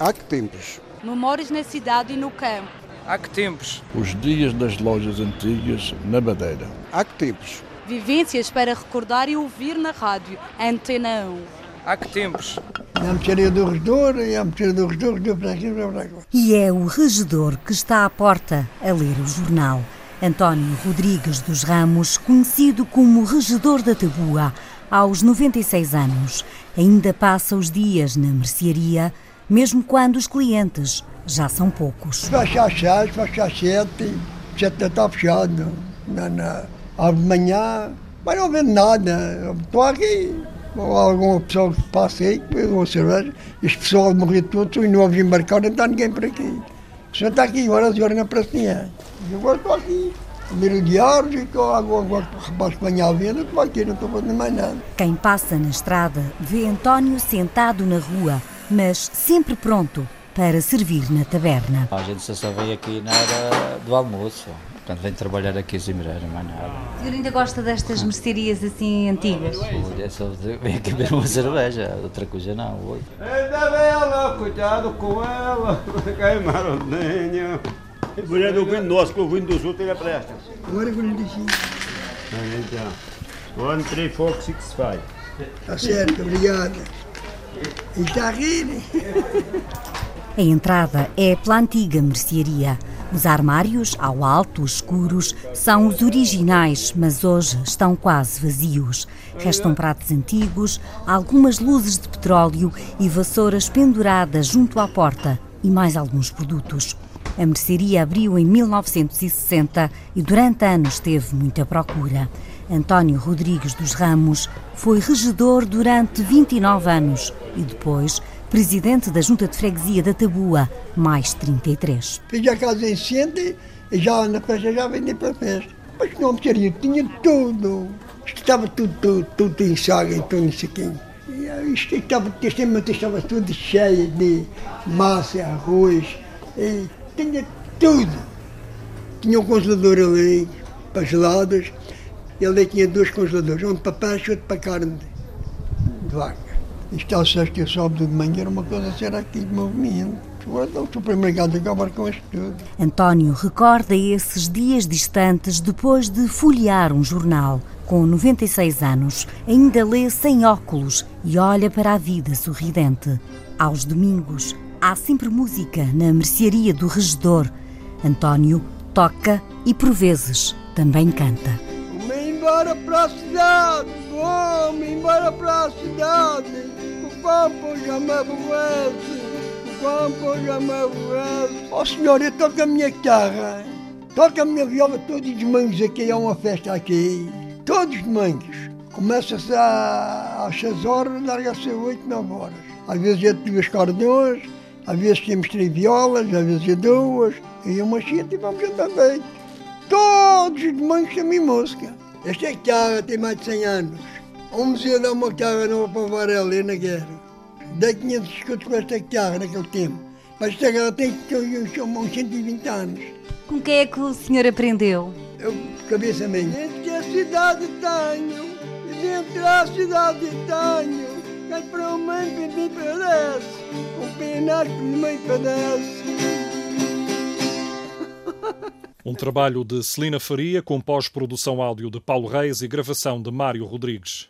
Há que tempos? Memórias na cidade e no campo. Há que tempos? Os dias das lojas antigas na Madeira. Há que tempos? Vivências para recordar e ouvir na rádio. Antena 1. Há que tempos? Já me tirei do redor, já me tirei do redor, redor para aqui, para aqui. E é o regedor que está à porta a ler o jornal. António Rodrigues dos Ramos, conhecido como regedor da Tabua, aos 96 anos, ainda passa os dias na mercearia, mesmo quando os clientes já são poucos. Fecha seis, fecha sete, sete está fechado. Na, na, à manhã, mas não vendo nada. Estou aqui. Alguma pessoa que passa aí, que bebe uma cerveja, este pessoal morreu todo e não houve embarcar, não está ninguém por aqui. O senhor está aqui, horas e horas não aparece ninguém. E agora estou aqui. Ler o diário, e estou agora, agora rapaz que venha à venda, estou aqui, não estou fazendo mais nada. Quem passa na estrada vê António sentado na rua, mas sempre pronto para servir na taberna. A gente só veio aqui na hora do almoço. Portanto, vem trabalhar aqui às Imireiras, mais nada. O senhor ainda gosta destas mercearias assim antigas? Olha, só vem aqui beber uma cerveja, outra coisa não. Oi. Ainda bem ela, cuidado com ela, cai marodinho. Mulher do vinho nosso, que o vinho dos outros ele é presta. Agora que eu lhe disse, Então, one, three, four, six, five. está certo, obrigado. A entrada é pela antiga mercearia. Os armários, ao alto, escuros, são os originais, mas hoje estão quase vazios. Restam pratos antigos, algumas luzes de petróleo e vassouras penduradas junto à porta e mais alguns produtos. A mercearia abriu em 1960 e durante anos teve muita procura. António Rodrigues dos Ramos foi regedor durante 29 anos e depois presidente da Junta de Freguesia da Tabua, mais 33. Fiz a casa em e já na festa já vendi para a festa. Mas não queria, tinha tudo. Estava tudo, tudo, tudo em saga tudo isso aqui. Isto estava, estava tudo cheio de massa, arroz, e tinha tudo. Tinha um congelador ali, para gelados, e ali tinha dois congeladores, um para peixe e outro para carne de vaca. Isto ao sexta e sábado de manhã era uma coisa ser aqui de movimento. Agora o supermercado acaba com isto tudo. António recorda esses dias distantes depois de folhear um jornal. Com 96 anos, ainda lê sem óculos e olha para a vida sorridente. Aos domingos, há sempre música na mercearia do regedor. António toca e, por vezes, também canta. Embora para a cidade, vamos embora para a cidade. O campo já me aborrece, o campo já me aborrece. Ó senhor, eu toco a minha guitarra, toco a minha viola todos os domingos aqui, há uma festa aqui. Todos os domingos. Começa-se às 6 horas, larga-se às 8, 9 horas. Às vezes é duas cordões, às vezes temos três violas, às vezes é duas, e uma chita e vamos andar bem. Todos os tem minha música. Esta guitarra tem mais de 100 anos. Um museu dá uma guitarra nova para o Varela ali na guerra. Dei 500 escudos com esta guitarra naquele tempo. Mas esta guitarra tem uns, uns 120 anos. Com quem é que o senhor aprendeu? Eu, cabeça minha. Dentro da cidade tenho, e dentro da cidade tenho. Quem para o meio me parece, o penar que me padece. Um trabalho de Celina Faria com pós-produção áudio de Paulo Reis e gravação de Mário Rodrigues.